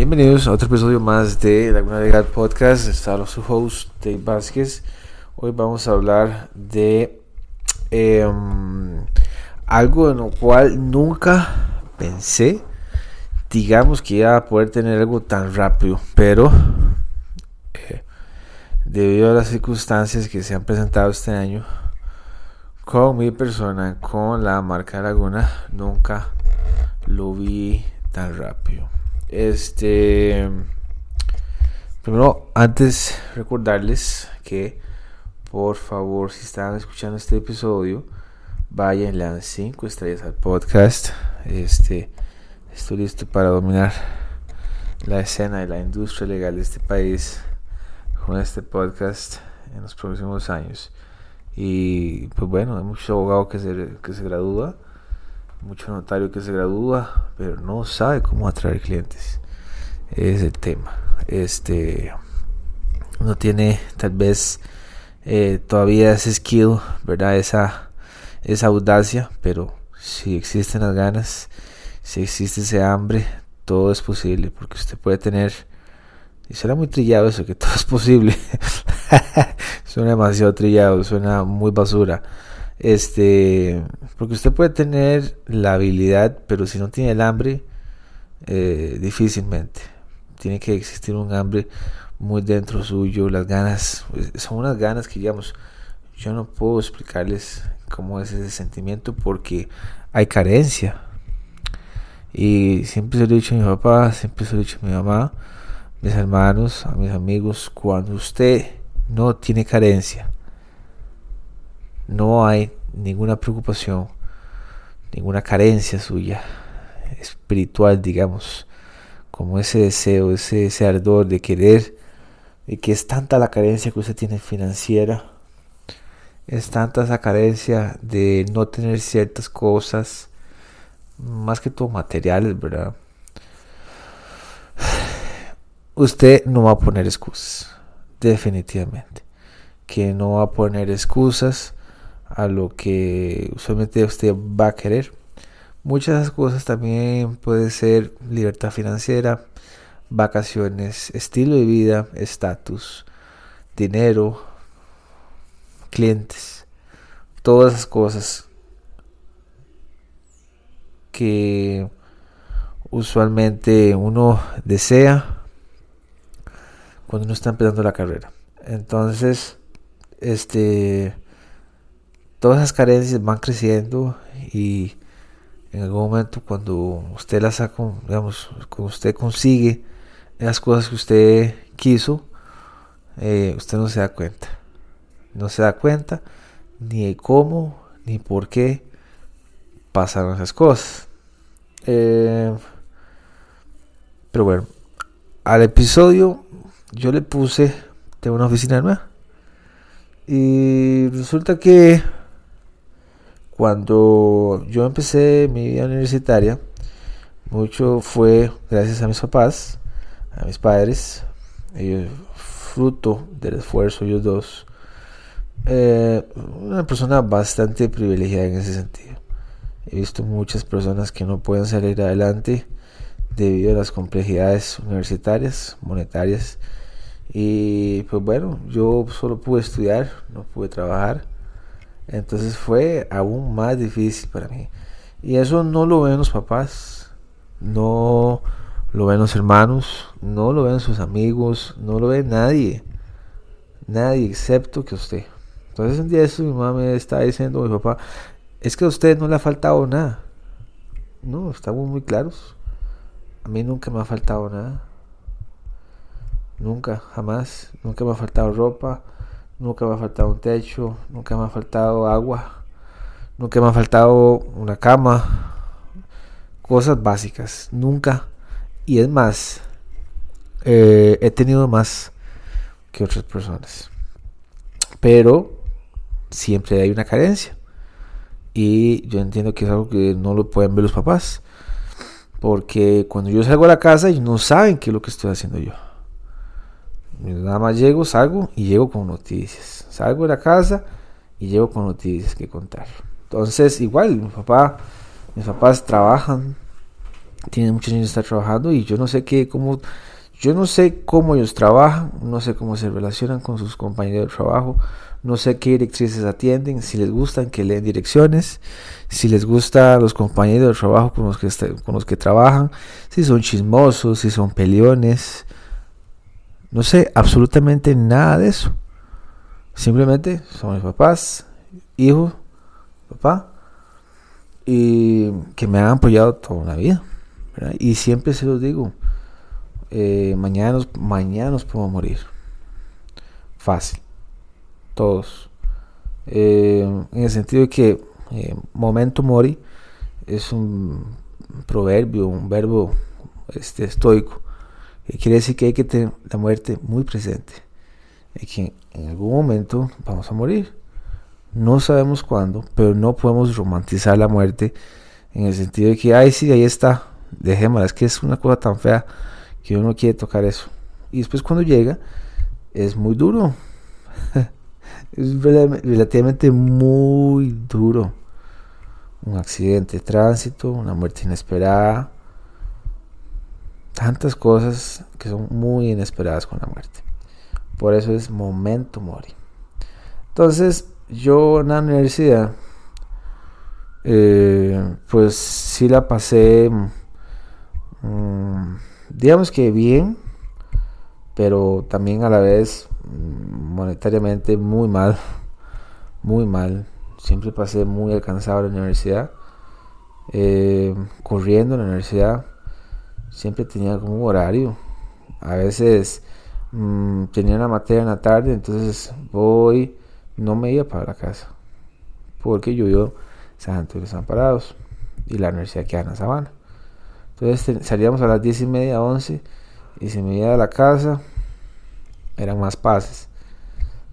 Bienvenidos a otro episodio más de Laguna Legal Podcast. Está su host, Dave Vázquez. Hoy vamos a hablar de em, algo en lo cual nunca pensé, digamos que iba a poder tener algo tan rápido, pero eh, debido a las circunstancias que se han presentado este año con mi persona, con la marca Laguna, nunca lo vi tan rápido. Este. Primero, antes recordarles que por favor, si están escuchando este episodio, vayan, le dan 5 estrellas al podcast. Este, estoy listo para dominar la escena de la industria legal de este país con este podcast en los próximos años. Y pues bueno, hay muchos abogados que se, que se gradúan mucho notario que se gradúa, pero no sabe cómo atraer clientes. Es el tema. Este no tiene tal vez eh, todavía ese skill, ¿verdad? Esa, esa audacia, pero si existen las ganas, si existe ese hambre, todo es posible, porque usted puede tener, y suena muy trillado eso, que todo es posible, suena demasiado trillado, suena muy basura, este, porque usted puede tener la habilidad, pero si no tiene el hambre, eh, difícilmente. Tiene que existir un hambre muy dentro suyo, las ganas, pues, son unas ganas que digamos, yo no puedo explicarles cómo es ese sentimiento porque hay carencia. Y siempre se lo he dicho a mi papá, siempre se lo he dicho a mi mamá, mis hermanos, a mis amigos, cuando usted no tiene carencia, no hay ninguna preocupación, ninguna carencia suya, espiritual, digamos, como ese deseo, ese, ardor de querer, y que es tanta la carencia que usted tiene financiera, es tanta esa carencia de no tener ciertas cosas, más que todo materiales, ¿verdad? Usted no va a poner excusas, definitivamente. Que no va a poner excusas a lo que usualmente usted va a querer. Muchas cosas también puede ser libertad financiera, vacaciones, estilo de vida, estatus, dinero, clientes, todas esas cosas que usualmente uno desea cuando uno está empezando la carrera. Entonces, este todas esas carencias van creciendo y en algún momento cuando usted las saca, digamos, cuando usted consigue esas cosas que usted quiso, eh, usted no se da cuenta. No se da cuenta ni de cómo ni por qué pasaron esas cosas. Eh, pero bueno, al episodio yo le puse de una oficina nueva. Y resulta que cuando yo empecé mi vida universitaria, mucho fue gracias a mis papás, a mis padres, ellos, fruto del esfuerzo, ellos dos. Eh, una persona bastante privilegiada en ese sentido. He visto muchas personas que no pueden salir adelante debido a las complejidades universitarias, monetarias. Y pues bueno, yo solo pude estudiar, no pude trabajar. Entonces fue aún más difícil para mí. Y eso no lo ven los papás, no lo ven los hermanos, no lo ven sus amigos, no lo ve nadie. Nadie excepto que usted. Entonces un día eso mi mamá me estaba diciendo, mi papá, es que a usted no le ha faltado nada. No, estamos muy claros. A mí nunca me ha faltado nada. Nunca, jamás. Nunca me ha faltado ropa nunca me ha faltado un techo, nunca me ha faltado agua, nunca me ha faltado una cama, cosas básicas, nunca. Y es más, eh, he tenido más que otras personas. Pero siempre hay una carencia. Y yo entiendo que es algo que no lo pueden ver los papás. Porque cuando yo salgo a la casa, ellos no saben qué es lo que estoy haciendo yo. Nada más llego, salgo y llego con noticias. Salgo de la casa y llego con noticias que contar. Entonces, igual, mis papás trabajan tienen muchos años de estar trabajando y yo no sé qué, cómo, yo no sé cómo ellos trabajan, no sé cómo se relacionan con sus compañeros de trabajo, no sé qué directrices atienden, si les gustan que leen direcciones, si les gustan los compañeros de trabajo con los que, con los que trabajan, si son chismosos, si son peleones. No sé absolutamente nada de eso. Simplemente son mis papás, hijo, papá, y que me han apoyado toda la vida. Y siempre se los digo, eh, mañana, mañana nos morir. Fácil todos. Eh, en el sentido de que eh, momento mori es un proverbio, un verbo este, estoico, quiere decir que hay que tener la muerte muy presente, que en algún momento vamos a morir. No sabemos cuándo, pero no podemos romantizar la muerte en el sentido de que, ay, sí, ahí está, dejémosla, es que es una cosa tan fea que uno quiere tocar eso. Y después cuando llega, es muy duro. es relativamente muy duro. Un accidente de tránsito, una muerte inesperada. Tantas cosas que son muy inesperadas con la muerte. Por eso es momento mori. Entonces, yo en la universidad, eh, pues sí la pasé, mm, digamos que bien, pero también a la vez monetariamente muy mal, muy mal. Siempre pasé muy alcanzado en la universidad, eh, corriendo en la universidad. Siempre tenía como un horario. A veces mm, tenía una materia en la tarde, entonces voy, no me iba para la casa, porque yo vivo San Antonio Desamparados y la universidad queda en la sabana. Entonces salíamos a las 10 y media, 11 y se me iba a la casa eran más pases.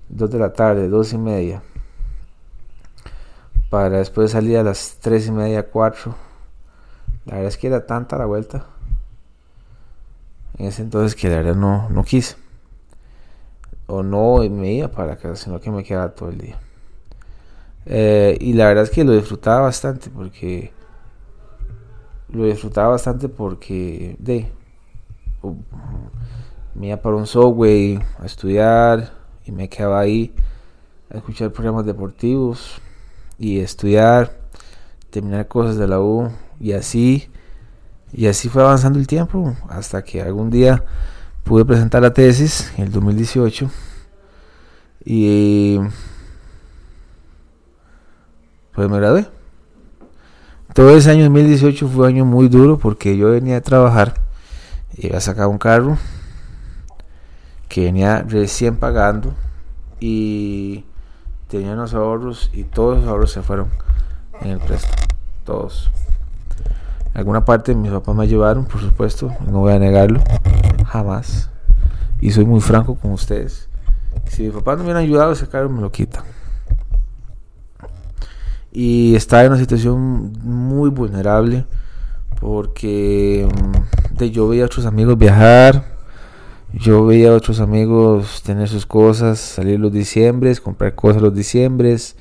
2 de la tarde, dos y media. Para después salir a las 3 y media, 4. La verdad es que era tanta la vuelta. En ese entonces que la verdad no, no quise. O no me iba para casa, sino que me quedaba todo el día. Eh, y la verdad es que lo disfrutaba bastante porque lo disfrutaba bastante porque de me iba para un subway a estudiar y me quedaba ahí a escuchar programas deportivos y estudiar, terminar cosas de la U y así y así fue avanzando el tiempo hasta que algún día pude presentar la tesis en el 2018 y pues me gradué. Todo ese año 2018 fue un año muy duro porque yo venía a trabajar, iba a sacar un carro que venía recién pagando y tenía unos ahorros y todos los ahorros se fueron en el préstamo. Todos. Alguna parte mis papás me ayudaron, por supuesto, no voy a negarlo, jamás. Y soy muy franco con ustedes. Si mis papás no me hubieran ayudado, ese carro me lo quitan. Y estaba en una situación muy vulnerable porque mm, yo veía a otros amigos viajar, yo veía a otros amigos tener sus cosas, salir los diciembres, comprar cosas los diciembres.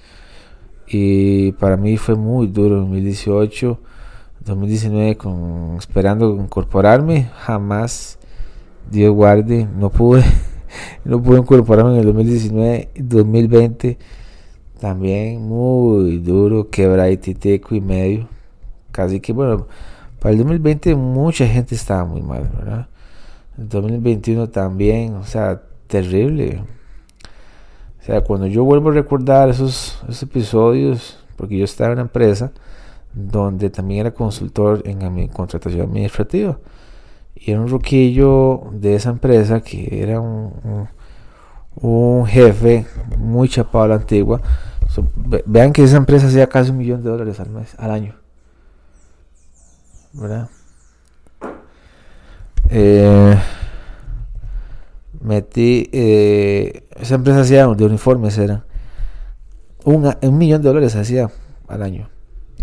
Y para mí fue muy duro 2018, 2019 con, esperando incorporarme. Jamás, Dios guarde, no pude. No pude incorporarme en el 2019, 2020 también muy duro, quebradito y medio. Casi que bueno, para el 2020 mucha gente estaba muy mal, ¿verdad? El 2021 también, o sea, terrible. O sea, cuando yo vuelvo a recordar esos, episodios, porque yo estaba en una empresa donde también era consultor en mi contratación administrativa. Y era un roquillo de esa empresa que era un, un, jefe muy chapado a la antigua. vean que esa empresa hacía casi un millón de dólares al mes, al año. ¿Verdad? Eh, metí, eh, esa empresa hacía de uniformes, era un, un millón de dólares hacía al año.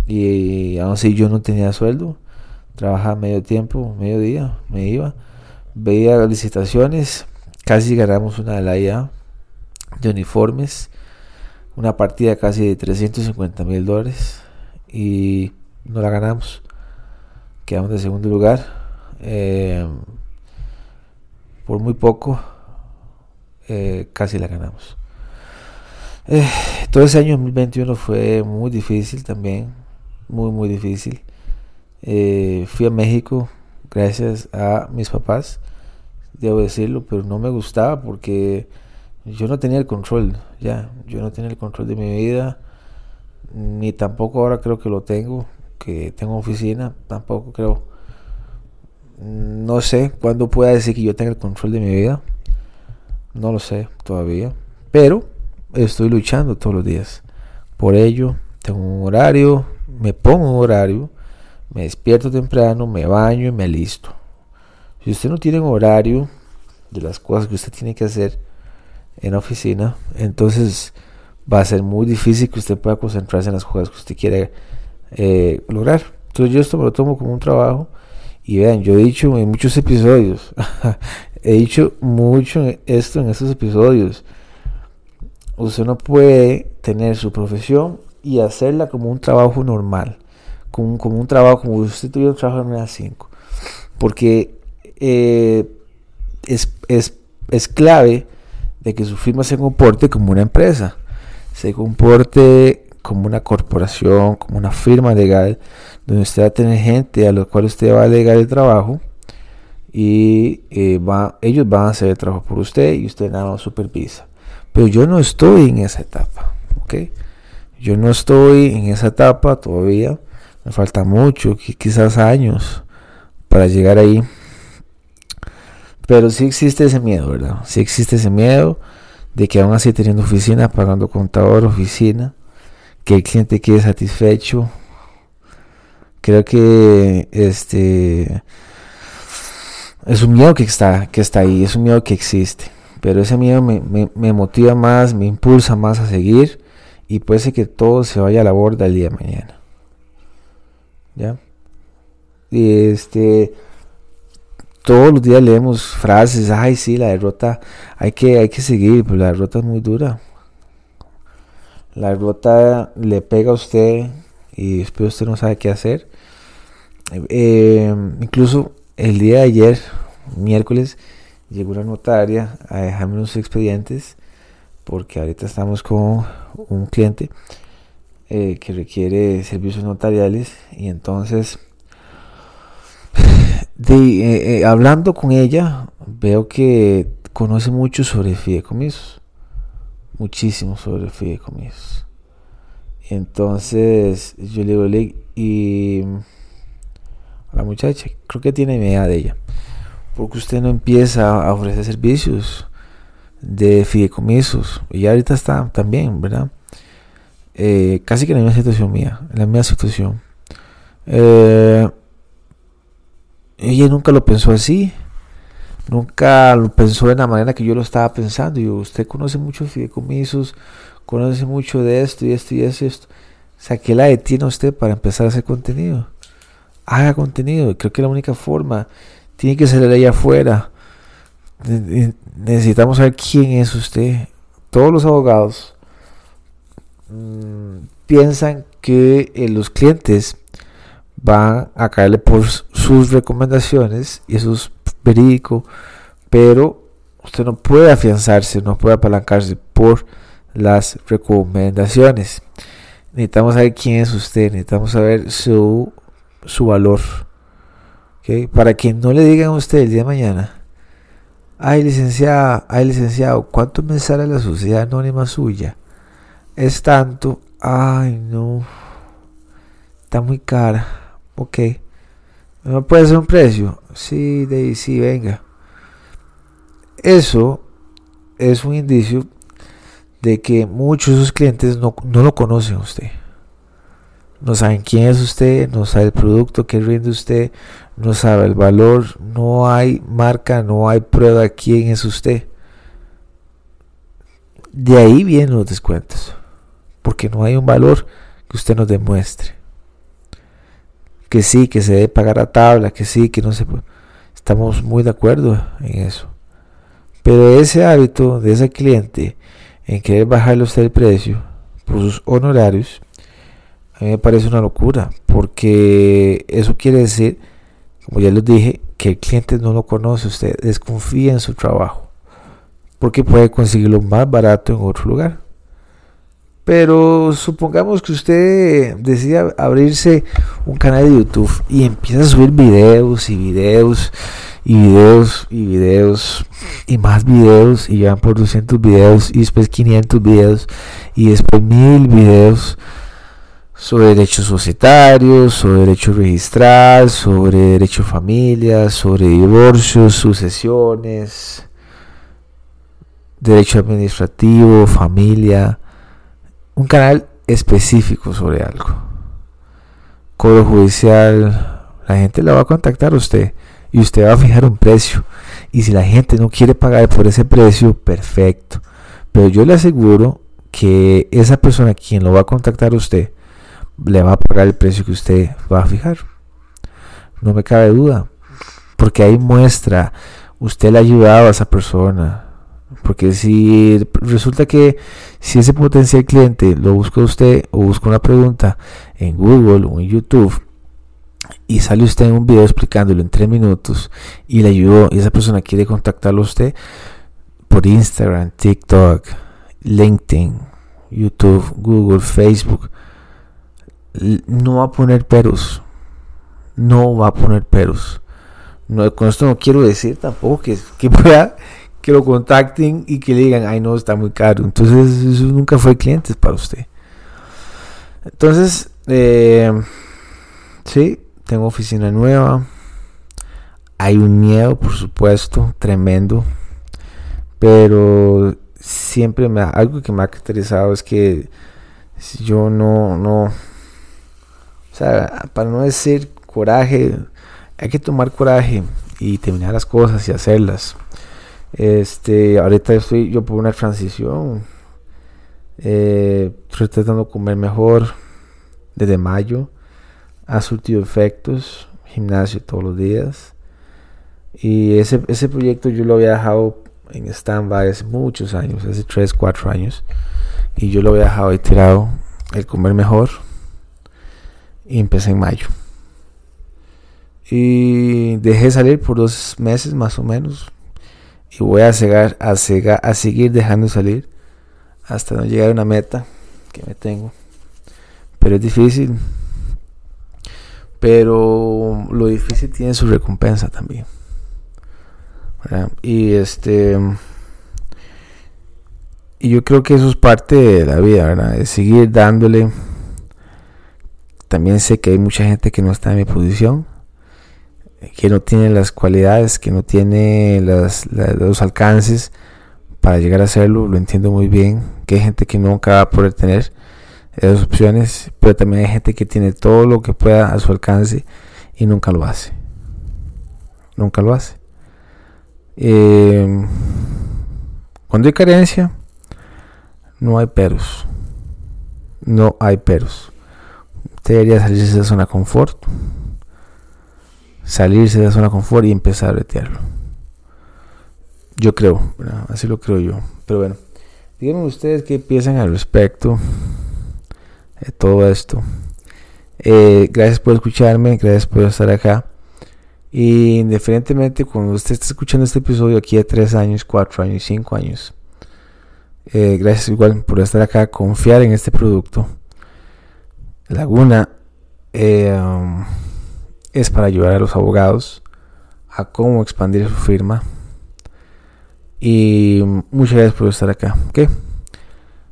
Y aún así yo no tenía sueldo, trabajaba medio tiempo, medio día, me iba, veía las licitaciones, casi ganamos una de la de uniformes, una partida casi de 350 mil dólares y no la ganamos. quedamos de segundo lugar. Eh, por muy poco, eh, casi la ganamos. Eh, todo ese año 2021 fue muy difícil también, muy, muy difícil. fui a México gracias a mis papás, debo decirlo, pero no me gustaba porque yo no tenía el control, ya, yo no tenía el control de mi vida, ni tampoco ahora creo que lo tengo, que tengo oficina, tampoco creo, no sé cuándo pueda decir que yo tenga el control de mi vida, no lo sé todavía, pero estoy luchando todos los días. Por ello, tengo un horario, me pongo un horario, me despierto temprano, me baño y me alisto. Si usted no tiene un horario de las cosas que usted tiene que hacer en la oficina, entonces va a ser muy difícil que usted pueda concentrarse en las cosas que usted quiere eh, lograr. Entonces yo esto me lo tomo como un trabajo y vean, yo he dicho en muchos episodios, he dicho mucho esto en estos episodios, usted no puede tener su profesión y hacerla como un trabajo normal, como, un trabajo, como usted tuviera un trabajo en una 5, porque eh, es, es, es clave de que su firma se comporte como una empresa, se comporte como una corporación, como una firma legal, donde usted va a tener gente a la cual usted va a delegar el trabajo y eh, va, ellos van a hacer el trabajo por usted y usted nada más supervisa. Pero yo no estoy en esa etapa, ¿ok? Yo no estoy en esa etapa todavía, me falta mucho, quizás años para llegar ahí. Pero sí existe ese miedo, ¿verdad? Sí existe ese miedo de que aún así teniendo oficina, pagando contador, oficina, que el cliente quede satisfecho. Creo que este es un miedo que está, que está ahí, es un miedo que existe. Pero ese miedo me, me, motiva más, me impulsa más a seguir y puede ser que todo se vaya a la borda el día de mañana. ¿Ya? Y este todos los días leemos frases, ay sí, la derrota hay que, hay que seguir, pero la derrota es muy dura. La derrota le pega a usted y después usted no sabe qué hacer. Eh, incluso el día de ayer, miércoles, llegó una notaria a dejarme unos expedientes porque ahorita estamos con un cliente eh, que requiere servicios notariales y entonces eh, eh, hablando con ella, veo que conoce mucho sobre fideicomisos, muchísimo sobre fideicomisos. Entonces yo le digo, y a la muchacha, creo que tiene idea de ella, porque usted no empieza a ofrecer servicios de fideicomisos, y ahorita está también, ¿verdad? Eh, casi que en la misma situación mía, en la misma situación. Eh, ella nunca lo pensó así. Nunca lo pensó de la manera que yo lo estaba pensando. Y usted conoce mucho fideicomisos, conoce mucho de esto y esto y esto y esto. O sea, ¿qué la detiene usted para empezar a hacer contenido? Haga contenido. Creo que la única forma tiene que salir allá afuera. Necesitamos saber quién es usted. Todos los abogados mm, piensan que eh, los clientes van a caerle por sus recomendaciones y eso es verídico, pero usted no puede afianzarse, no puede apalancarse por las recomendaciones. Necesitamos saber quién es usted, necesitamos saber su, su valor. Para que no le digan a usted el día de mañana, ay licenciada, ay licenciado, ¿cuánto me sale la sociedad anónima suya? Es tanto, ay no, está muy cara Ok. ¿No puede ser un precio? Sí, de sí, venga. Eso es un indicio de que muchos de sus clientes no, lo conocen a usted. No saben quién es usted, no sabe el producto que rinde usted, no sabe el valor, no hay marca, no hay prueba quién es usted. De ahí vienen los descuentos, porque no hay un valor que usted nos demuestre que sí, que se debe pagar a tabla, que sí, que no se puede. Estamos muy de acuerdo en eso. Pero ese hábito de ese cliente en querer bajarle usted el precio por sus honorarios, a mí me parece una locura, porque eso quiere decir como ya les dije, que el cliente no lo conoce, usted desconfía en su trabajo, porque puede conseguirlo más barato en otro lugar. Pero supongamos que usted decida abrirse un canal de YouTube y empieza a subir videos y videos y videos y videos y más videos y ya por 200 videos y después 500 videos y después 1000 videos sobre derechos societarios, sobre derecho registral, sobre derecho de familia, sobre divorcios, sucesiones, derecho administrativo, familia, un canal específico sobre algo. Código judicial, la gente la va a contactar a usted y usted va a fijar un precio. Y si la gente no quiere pagar por ese precio, perfecto. Pero yo le aseguro que esa persona quien lo va a contactar a usted le va a pagar el precio que usted va a fijar. No me cabe duda. Porque ahí muestra, usted le ha ayudado a esa persona. Porque si resulta que si ese potencial cliente lo busca usted o busca una pregunta en Google o en YouTube y sale usted en un video explicándolo en tres minutos y le ayudó y esa persona quiere contactarlo a usted por Instagram, TikTok, LinkedIn, YouTube, Google, Facebook, no va a poner peros. No va a poner peros. No, con esto no quiero decir tampoco que, que pueda que lo contacten y que le digan, ay no, está muy caro. Entonces eso nunca fue clientes para usted. Entonces, eh, sí, tengo oficina nueva. Hay un miedo, por supuesto, tremendo. Pero siempre me, algo que me ha caracterizado es que yo no, no, o sea, para no decir coraje, hay que tomar coraje y terminar las cosas y hacerlas. Este, ahorita estoy yo por una transición. Eh, estoy tratando de comer mejor desde mayo. Ha surtido efectos. Gimnasio todos los días. Y ese, ese proyecto yo lo había dejado en stand-by hace muchos años, hace 3, 4 años. Y yo lo había dejado ahí tirado. El comer mejor. Y empecé en mayo. Y dejé salir por dos meses más o menos y voy a, seguir dejando salir hasta no llegar a una meta que me tengo. Pero es difícil. Pero lo difícil tiene su recompensa también. Y este. Y yo creo que eso es parte de la vida, ¿verdad? De seguir dándole. También sé que hay mucha gente que no está en mi posición que no tiene las cualidades, que no tiene los alcances para llegar a hacerlo, lo entiendo muy bien, que hay gente que nunca va a poder tener esas opciones, pero también hay gente que tiene todo lo que pueda a su alcance y nunca lo hace. Nunca lo hace. Eh, cuando hay carencia, no hay peros. No hay peros. Usted debería salirse de la zona confort salirse de la zona confort y empezar a bretearlo. Yo creo, así lo creo yo. Pero bueno, díganme ustedes qué piensan al respecto de todo esto. Eh, gracias por escucharme, gracias por estar acá. Y indiferentemente, cuando usted está escuchando este episodio aquí de 3 años, 4 años, 5 años, eh, gracias igual por estar acá, confiar en este producto. Laguna. Eh, um, es para ayudar a los abogados a cómo expandir su firma. Y muchas gracias por estar acá.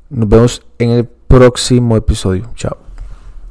Nos vemos en el próximo episodio. Chao.